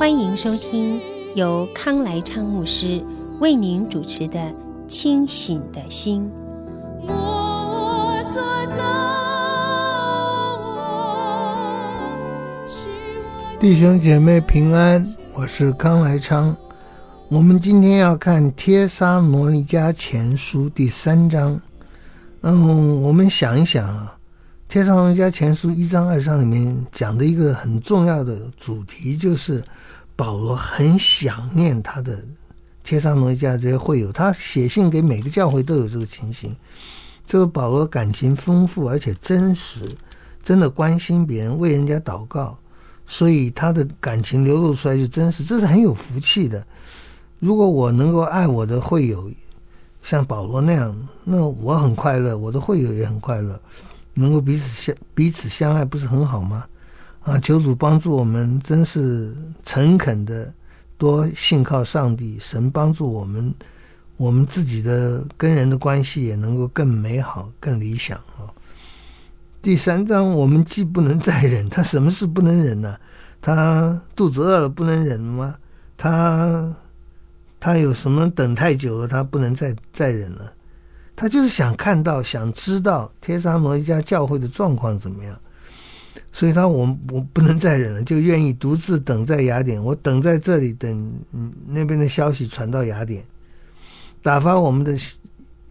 欢迎收听由康来昌牧师为您主持的《清醒的心》。弟兄姐妹平安，我是康来昌。我们今天要看《帖撒罗尼迦前书》第三章。嗯，我们想一想啊，《帖撒罗尼迦前书》一章、二章里面讲的一个很重要的主题，就是保罗很想念他的帖撒罗尼迦这些会友。他写信给每个教会都有这个情形。这个保罗感情丰富而且真实，真的关心别人，为人家祷告。所以他的感情流露出来就真实，这是很有福气的。如果我能够爱我的会友，像保罗那样，那我很快乐，我的会友也很快乐，能够彼此相彼此相爱，不是很好吗？啊，求主帮助我们，真是诚恳的多信靠上帝，神帮助我们，我们自己的跟人的关系也能够更美好、更理想啊。第三章，我们既不能再忍，他什么事不能忍呢？他肚子饿了不能忍吗？他他有什么等太久了，他不能再再忍了？他就是想看到、想知道帖撒罗尼迦教会的状况怎么样，所以他我我不能再忍了，就愿意独自等在雅典。我等在这里，等那边的消息传到雅典，打发我们的。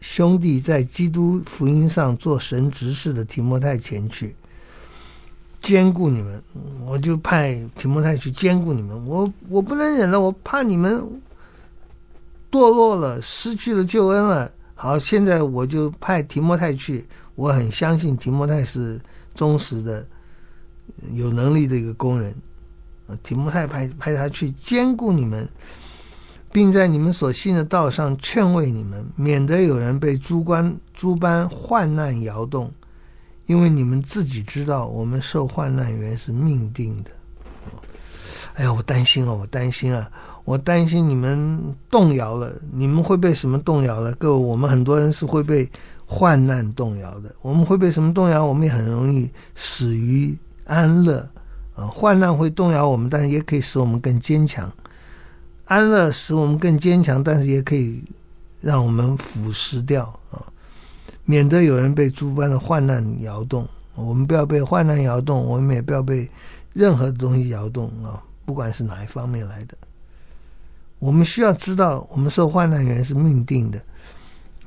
兄弟在基督福音上做神执事的提摩太前去，兼顾你们，我就派提摩太去兼顾你们。我我不能忍了，我怕你们堕落了，失去了救恩了。好，现在我就派提摩太去。我很相信提摩太是忠实的、有能力的一个工人。提摩太派派他去兼顾你们。并在你们所信的道上劝慰你们，免得有人被诸关诸般患难摇动，因为你们自己知道，我们受患难原是命定的。哎呀，我担心啊，我担心啊，我担心你们动摇了，你们会被什么动摇了？各位，我们很多人是会被患难动摇的，我们会被什么动摇？我们也很容易死于安乐啊！患难会动摇我们，但是也可以使我们更坚强。安乐使我们更坚强，但是也可以让我们腐蚀掉啊！免得有人被诸般的患难摇动，我们不要被患难摇动，我们也不要被任何东西摇动啊！不管是哪一方面来的，我们需要知道，我们受患难原是命定的。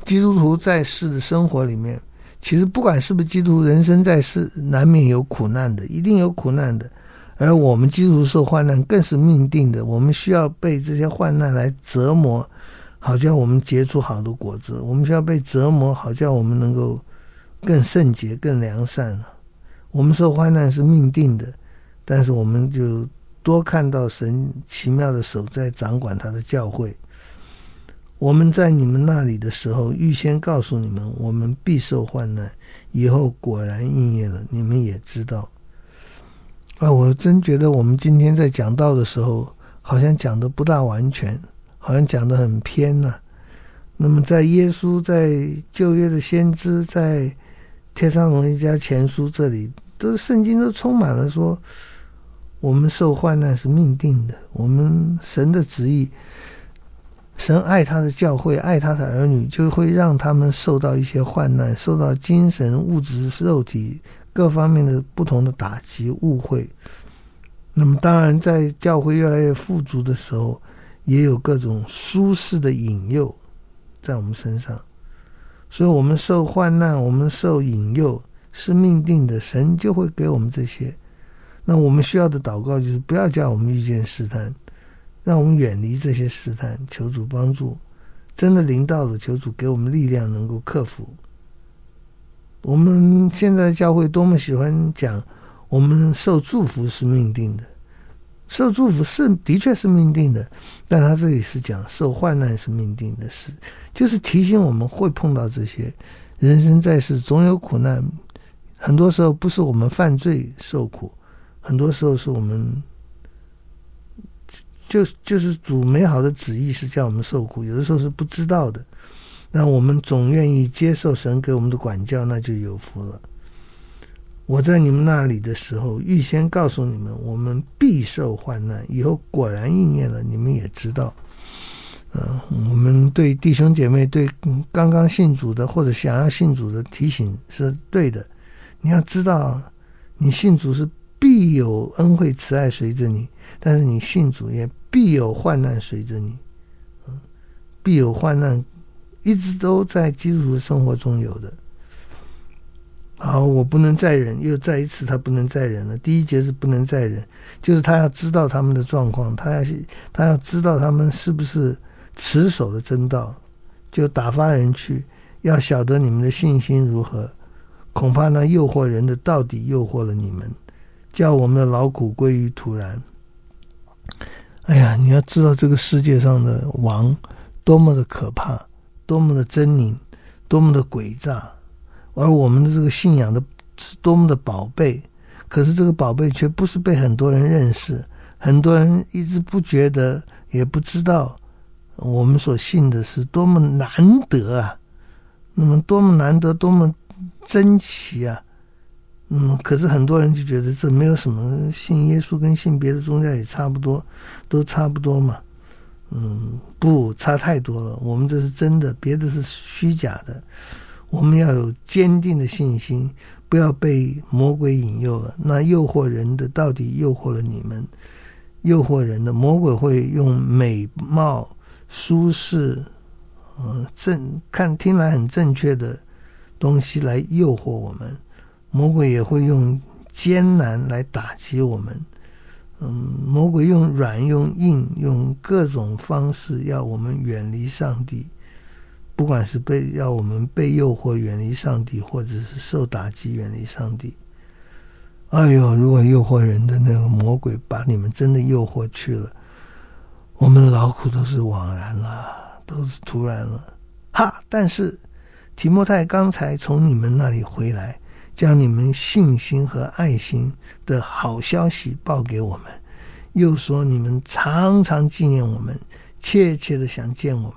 基督徒在世的生活里面，其实不管是不是基督徒，人生在世难免有苦难的，一定有苦难的。而我们基督徒受患难更是命定的，我们需要被这些患难来折磨，好叫我们结出好的果子。我们需要被折磨，好叫我们能够更圣洁、更良善。我们受患难是命定的，但是我们就多看到神奇妙的手在掌管他的教会。我们在你们那里的时候，预先告诉你们，我们必受患难，以后果然应验了，你们也知道。啊，我真觉得我们今天在讲道的时候，好像讲的不大完全，好像讲的很偏呐、那么，在耶稣在旧约的先知，在天上龙一家前书这里，都圣经都充满了说，我们受患难是命定的，我们神的旨意，神爱他的教会，爱他的儿女，就会让他们受到一些患难，受到精神、物质、肉体。各方面的不同的打击、误会，那么当然，在教会越来越富足的时候，也有各种舒适的引诱在我们身上。所以，我们受患难，我们受引诱是命定的，神就会给我们这些。那我们需要的祷告就是不要叫我们遇见试探，让我们远离这些试探，求主帮助。真的临到了，求主给我们力量，能够克服。我们现在教会多么喜欢讲，我们受祝福是命定的，受祝福是的确是命定的，但他这里是讲受患难是命定的事，就是提醒我们会碰到这些。人生在世总有苦难，很多时候不是我们犯罪受苦，很多时候是我们就就是主美好的旨意是叫我们受苦，有的时候是不知道的，那我们总愿意接受神给我们的管教，那就有福了。我在你们那里的时候，预先告诉你们，我们必受患难。以后果然应验了，你们也知道。嗯、我们对弟兄姐妹、对刚刚信主的或者想要信主的提醒是对的。你要知道，你信主是必有恩惠慈爱随着你，但是你信主也必有患难随着你。必有患难，一直都在基督徒生活中有的。好，我不能再忍，又再一次他不能再忍了。第一节是不能再忍，就是他要知道他们的状况，他要他要知道他们是不是持守的真道，就打发人去，要晓得你们的信心如何。恐怕那诱惑人的到底诱惑了你们，叫我们的劳苦归于土然。哎呀，你要知道这个世界上的王多么的可怕，多么的狰狞，多么的诡诈。而我们的这个信仰的是多么的宝贝，可是这个宝贝却不是被很多人认识，很多人一直不觉得，也不知道我们所信的是多么难得啊！那么多么难得，多么珍奇啊！嗯，可是很多人就觉得这没有什么，信耶稣跟信别的宗教也差不多，都差不多嘛。嗯，不，差太多了。我们这是真的，别的是虚假的。我们要有坚定的信心，不要被魔鬼引诱了。那诱惑人的到底诱惑了你们？诱惑人的魔鬼会用美貌、舒适、嗯、正看听来很正确的东西来诱惑我们。魔鬼也会用艰难来打击我们。嗯，魔鬼用软、用硬、用各种方式要我们远离上帝。不管是被要我们被诱惑远离上帝，或者是受打击远离上帝，哎呦！如果诱惑人的那个魔鬼把你们真的诱惑去了，我们的劳苦都是枉然了，都是徒然了。哈！但是提摩太刚才从你们那里回来，将你们信心和爱心的好消息报给我们，又说你们常常纪念我们，切切的想见我们。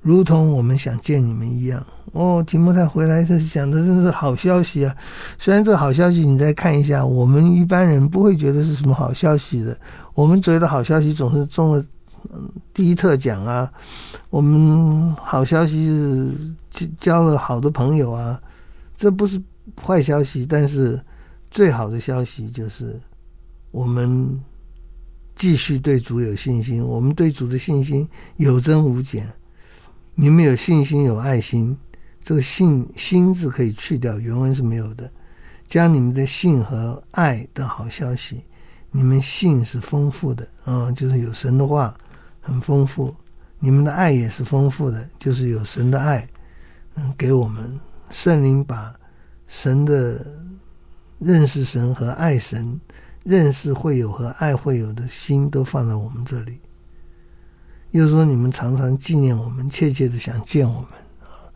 如同我们想见你们一样哦，提摩太回来这是讲的真是好消息啊！虽然这好消息你再看一下，我们一般人不会觉得是什么好消息的。我们觉得好消息总是中了第一特奖啊，我们好消息是交了好的朋友啊，这不是坏消息。但是最好的消息就是我们继续对主有信心，我们对主的信心有增无减。你们有信心，有爱心，这个“信”心字可以去掉，原文是没有的。将你们的信和爱的好消息，你们信是丰富的，啊、就是有神的话很丰富；你们的爱也是丰富的，就是有神的爱，嗯，给我们圣灵把神的认识神和爱神、认识会有和爱会有的心都放在我们这里。又说你们常常纪念我们，切切的想见我们啊！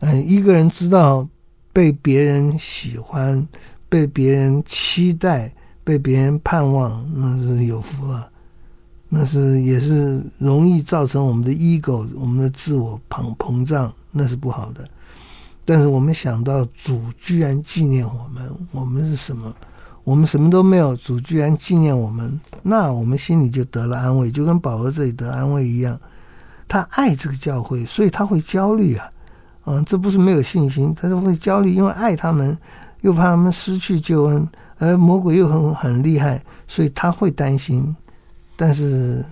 嗯，一个人知道被别人喜欢、被别人期待、被别人盼望，那是有福了。那是也是容易造成我们的 ego、我们的自我膨膨胀，那是不好的。但是我们想到主居然纪念我们，我们是什么？我们什么都没有，主居然纪念我们，那我们心里就得了安慰，就跟保罗这里得安慰一样。他爱这个教会，所以他会焦虑啊，嗯，这不是没有信心，他是会焦虑，因为爱他们，又怕他们失去救恩，而魔鬼又很很厉害，所以他会担心。但是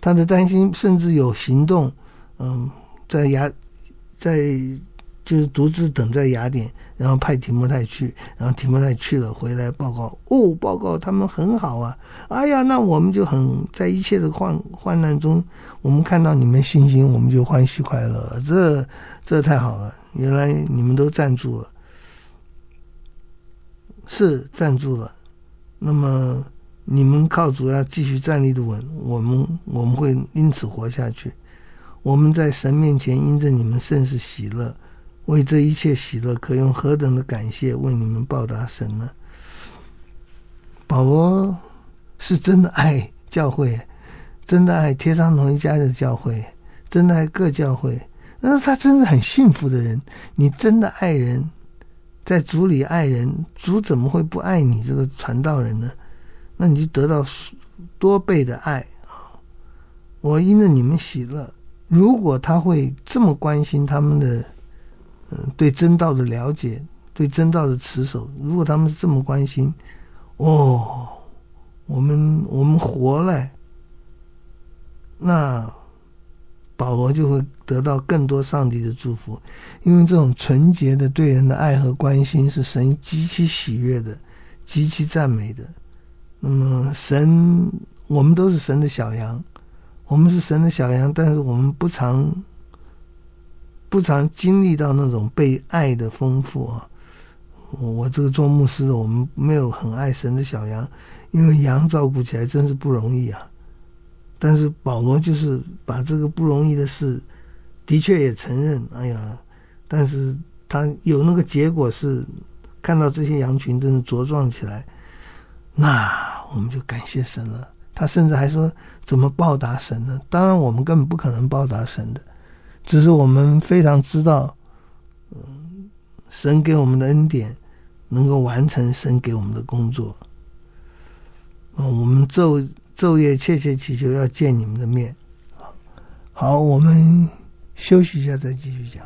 他的担心甚至有行动，嗯，在牙，在。就是独自等在雅典，然后派提摩太去，然后提摩太去了，回来报告哦，报告他们很好啊，哎呀，那我们就很在一切的患患难中，我们看到你们信心，我们就欢喜快乐，这这太好了，原来你们都站住了。是站住了，那么你们靠主要继续站立的稳，我们我们会因此活下去。我们在神面前因着你们甚是喜乐，为这一切喜乐，可用何等的感谢为你们报答神呢？保罗是真的爱教会，真的爱贴上同一家的教会，真的爱各教会。那他真的很幸福的人。你真的爱人，在主里爱人，主怎么会不爱你这个传道人呢？那你就得到多倍的爱啊！我因着你们喜乐。如果他会这么关心他们的，对真道的了解，对真道的持守，如果他们是这么关心，哦，我们我们活了，那保罗就会得到更多上帝的祝福，因为这种纯洁的对人的爱和关心是神极其喜悦的，极其赞美的。那么神，我们都是神的小羊。我们是神的小羊，但是我们不常不常经历到那种被爱的丰富啊！我这个做牧师的，我们没有很爱神的小羊，因为羊照顾起来真是不容易啊。但是保罗就是把这个不容易的事，的确也承认。哎呀，但是他有那个结果是看到这些羊群真的茁壮起来，那我们就感谢神了。他甚至还说：“怎么报答神呢？当然，我们根本不可能报答神的，只是我们非常知道，嗯，神给我们的恩典能够完成神给我们的工作。嗯，我们昼昼夜切切祈求要见你们的面。好，我们休息一下，再继续讲。”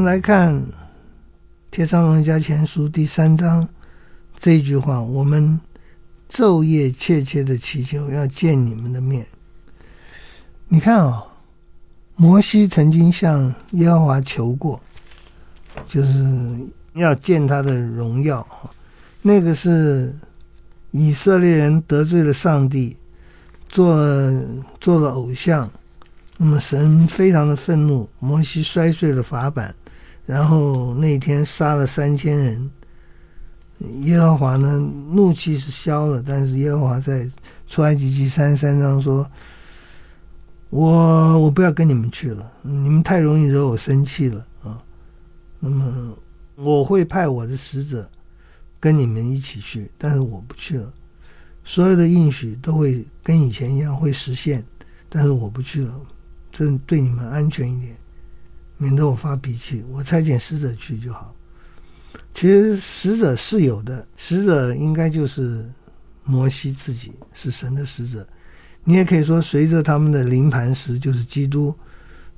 们来看《铁上龙家前书》第三章这一句话：我们昼夜切切的祈求要见你们的面。你看啊、哦，摩西曾经向耶和华求过，就是要见他的荣耀。那个是以色列人得罪了上帝，做了做了偶像，那么神非常的愤怒，摩西摔碎了法版，然后那天杀了三千人。耶和华呢，怒气是消了，但是耶和华在出埃及记三十三章说：“我我不要跟你们去了，你们太容易惹我生气了啊。那么我会派我的使者跟你们一起去，但是我不去了。所有的应许都会跟以前一样会实现，但是我不去了，这对你们安全一点，免得我发脾气。我差遣使者去就好。”其实使者是有的，使者应该就是摩西自己是神的使者。你也可以说，随着他们的临磐石就是基督，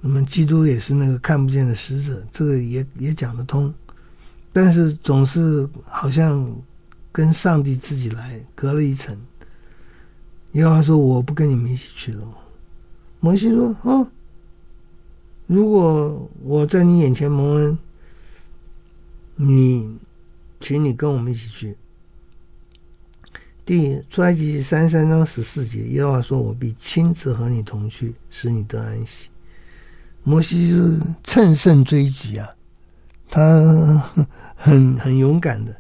那么基督也是那个看不见的使者，这个也也讲得通。但是总是好像跟上帝自己来，隔了一层。耶和华说：“我不跟你们一起去了。”摩西说：“哦，如果我在你眼前蒙恩。”你，请你跟我们一起去。第出埃及三十三章十四节，耶和华说：“我必亲自和你同去，使你得安息。”摩西是乘胜追击啊，他很很勇敢的。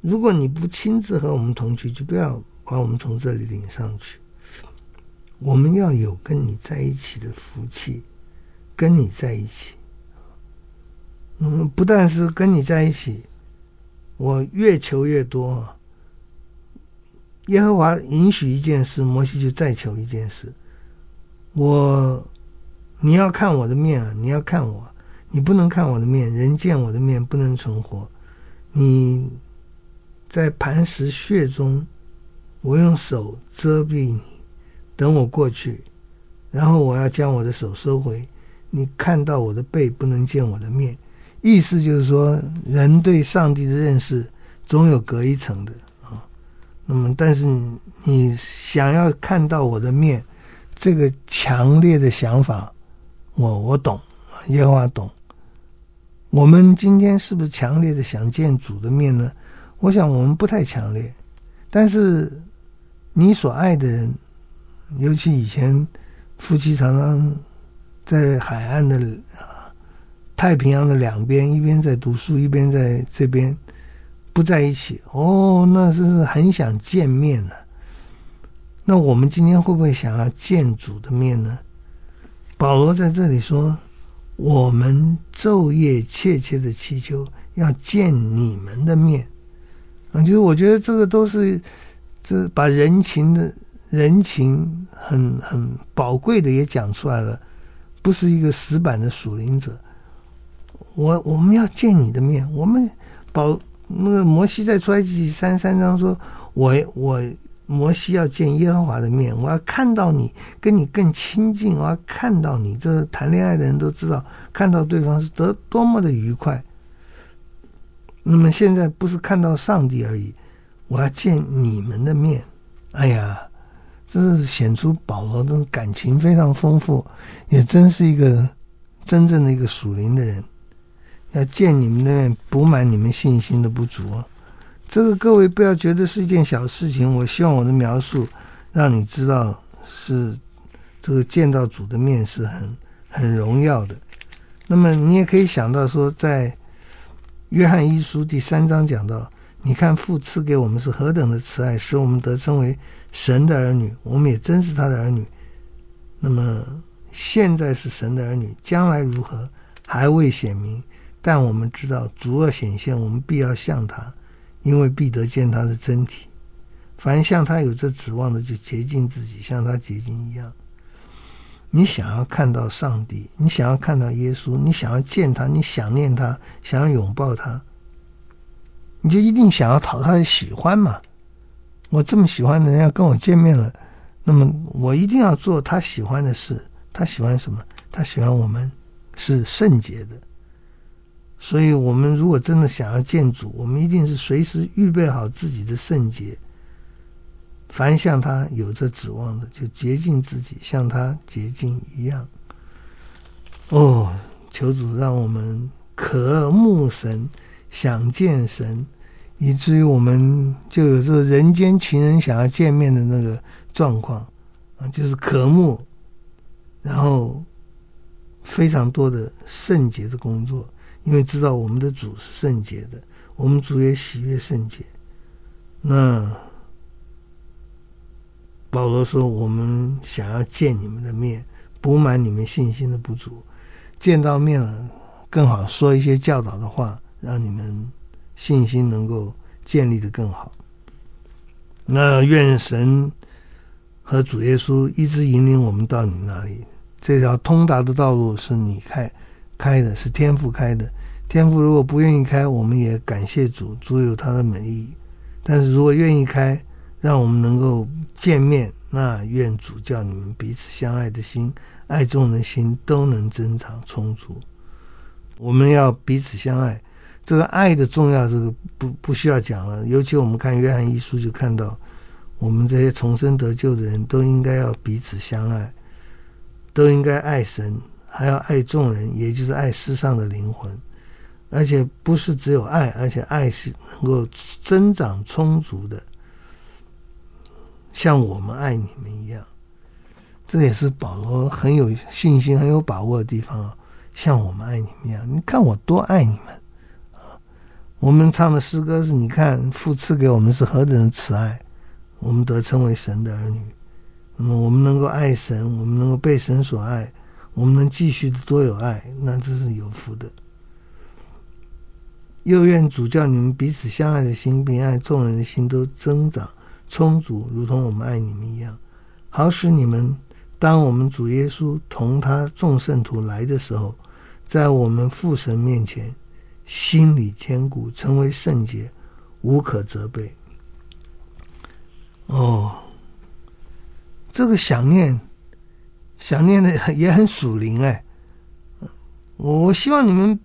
如果你不亲自和我们同去，就不要把我们从这里领上去。我们要有跟你在一起的福气，跟你在一起。嗯，不但是跟你在一起，我越求越多。耶和华允许一件事，摩西就再求一件事。我，你要看我的面啊！你要看我，你不能看我的面，人见我的面不能存活。你在磐石穴中，我用手遮蔽你，等我过去，然后我要将我的手收回。你看到我的背，不能见我的面。意思就是说，人对上帝的认识总有隔一层的啊。那么，但是你，想要看到我的面，这个强烈的想法，我我懂，耶和华懂。我们今天是不是强烈的想见主的面呢？我想我们不太强烈。但是你所爱的人，尤其以前夫妻常常在海岸的啊。太平洋的两边，一边在读书，一边在这边不在一起。哦，那是很想见面呢、那我们今天会不会想要见主的面呢？保罗在这里说：“我们昼夜切切的祈求，要见你们的面。”啊，就是我觉得这个都是这把人情的人情很很宝贵的也讲出来了，不是一个死板的属灵者。我我们要见你的面，我们保那个摩西在出埃及三三章说，我我摩西要见耶和华的面，我要看到你，跟你更亲近，我要看到你。这谈恋爱的人都知道，看到对方是得多么的愉快。那么现在不是看到上帝而已，我要见你们的面。哎呀，这是显出保罗的感情非常丰富，也真是一个真正的一个属灵的人。要见你们的面，补满你们信心的不足。这个各位不要觉得是一件小事情。我希望我的描述让你知道，是这个见到主的面是很很荣耀的。那么你也可以想到说，在约翰一书第三章讲到，你看父赐给我们是何等的慈爱，使我们得称为神的儿女。我们也真是他的儿女。那么现在是神的儿女，将来如何还未显明。但我们知道，主若显现，我们必要像他，因为必得见他的真体。凡像他有这指望的，就洁净自己，像他洁净一样。你想要看到上帝，你想要看到耶稣，你想要见他，你想念他，想要拥抱他，你就一定想要讨他的喜欢嘛。我这么喜欢的人要跟我见面了，那么我一定要做他喜欢的事。他喜欢什么？他喜欢我们是圣洁的。所以，我们如果真的想要见主，我们一定是随时预备好自己的圣洁，凡向他有着指望的，就洁净自己，像他洁净一样。哦，求主让我们渴慕神，想见神，以至于我们就有这个人间情人想要见面的那个状况啊，就是渴慕，然后非常多的圣洁的工作，因为知道我们的主是圣洁的，我们主也喜悦圣洁。那保罗说：“我们想要见你们的面，补满你们信心的不足。”见到面了，更好说一些教导的话，让你们信心能够建立得更好。那愿神和主耶稣一直引领我们到你那里。这条通达的道路是你开开的，是天父开的。天父如果不愿意开，我们也感谢主，主有他的美意。但是如果愿意开，让我们能够见面，那愿主叫你们彼此相爱的心。爱众人的心都能增长充足。我们要彼此相爱，这个爱的重要，这个不不需要讲了。尤其我们看约翰一书，就看到我们这些重生得救的人都应该要彼此相爱，都应该爱神，还要爱众人，也就是爱世上的灵魂。而且不是只有爱，而且爱是能够增长充足的，像我们爱你们一样。这也是保罗很有信心、很有把握的地方啊！像我们爱你们一样，你看我多爱你们！我们唱的诗歌是：你看父赐给我们是何等的慈爱，我们得称为神的儿女。那么我们能够爱神，我们能够被神所爱，我们能继续的多有爱，那这是有福的。又愿主叫你们彼此相爱的心，并爱众人的心都增长充足，如同我们爱你们一样，好使你们。当我们主耶稣同他众圣徒来的时候，在我们父神面前，心里坚固，成为圣洁，无可责备。哦，这个想念，想念的也很属灵哎。我希望你们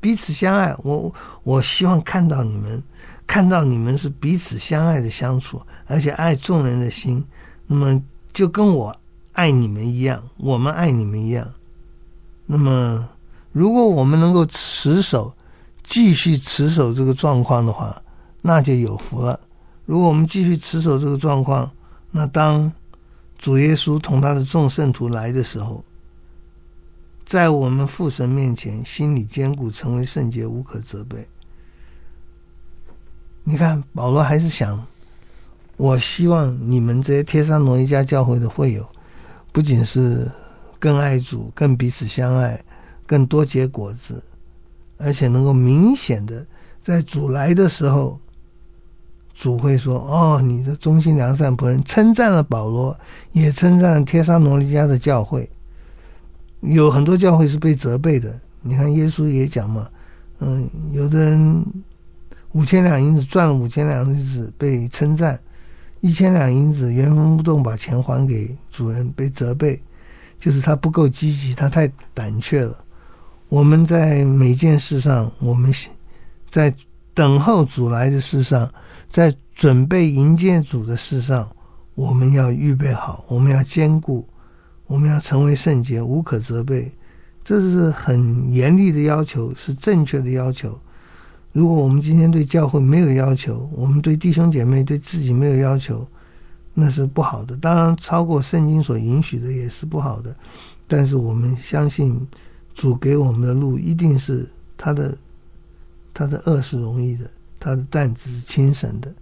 彼此相爱，我我希望看到你们，看到你们是彼此相爱的相处，而且爱众人的心，那么就跟我。爱你们一样，我们爱你们一样。那么，如果我们能够持守、继续持守这个状况的话，那就有福了。如果我们继续持守这个状况，那当主耶稣同他的众圣徒来的时候，在我们父神面前，心里坚固，成为圣洁，无可责备。你看，保罗还是想，我希望你们这些帖撒罗尼迦教会的会友。不仅是更爱主、更彼此相爱、更多结果子，而且能够明显的在主来的时候，主会说：“哦，你的忠心良善仆人，称赞了保罗，也称赞了帖撒罗尼迦的教会。有很多教会是被责备的。你看耶稣也讲嘛，嗯，有的人五千两银子赚了五千两银子被称赞。”一千两银子原封不动把钱还给主人，被责备，就是他不够积极，他太胆怯了。我们在每件事上，我们在等候主来的事上，在准备迎接主的事上，我们要预备好，我们要坚固，我们要成为圣洁，无可责备。这是很严厉的要求，是正确的要求。如果我们今天对教会没有要求，我们对弟兄姐妹对自己没有要求，那是不好的。当然，超过圣经所允许的也是不好的。但是我们相信主给我们的路一定是他的，他的轭是容易的，他的担子是轻省的。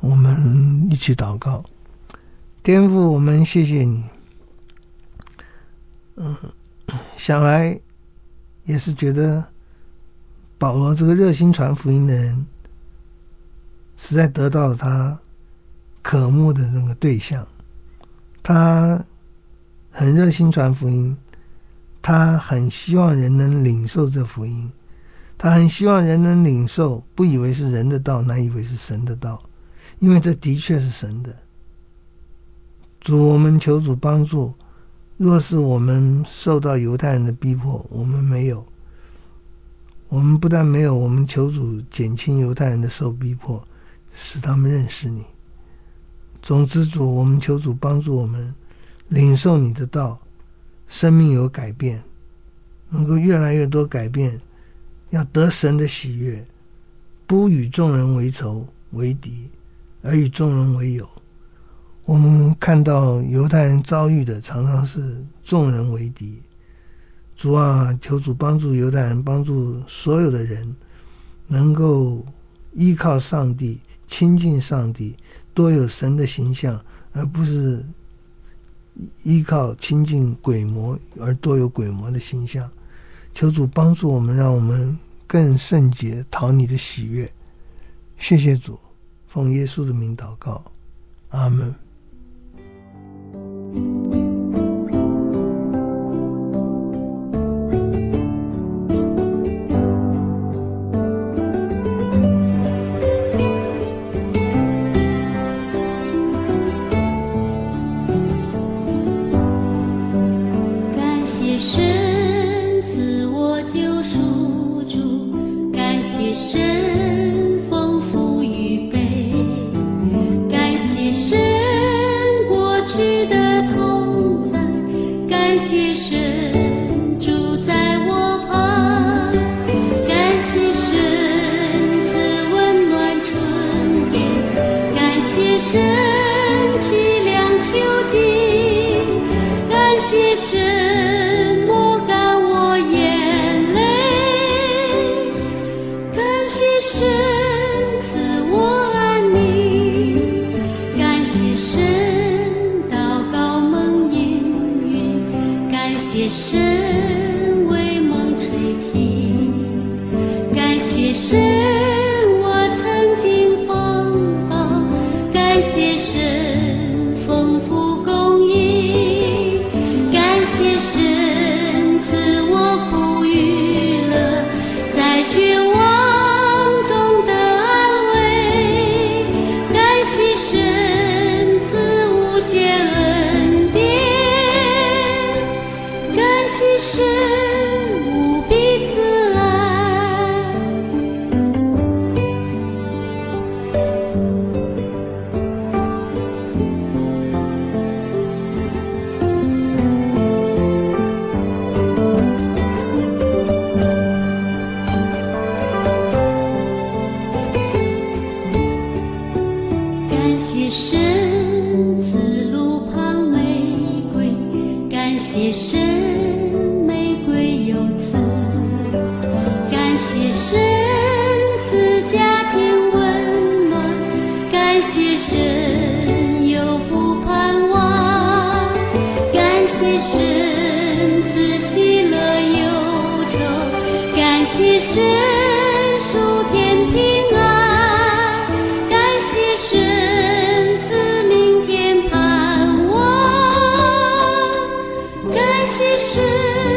我们一起祷告，天父，我们谢谢你。嗯，想来也是觉得。保罗这个热心传福音的人，实在得到了他渴慕的那个对象。他很热心传福音，他很希望人能领受这福音，他很希望人能领受，不以为是人的道，乃以为是神的道，因为这的确是神的。主，我们求主帮助。若是我们受到犹太人的逼迫，我们没有。我们不但没有，我们求主减轻犹太人的受逼迫，使他们认识你。总之，主，我们求主帮助我们领受你的道，生命有改变，能够越来越多改变，要得神的喜悦，不与众人为仇为敌，而与众人为友。我们看到犹太人遭遇的常常是众人为敌。主啊，求主帮助犹太人，帮助所有的人，能够依靠上帝，亲近上帝。多有神的形象，而不是依靠亲近鬼魔而多有鬼魔的形象。求主帮助我们，让我们更圣洁，讨你的喜悦。谢谢主，奉耶稣的名祷告，阿门。其实。那些事。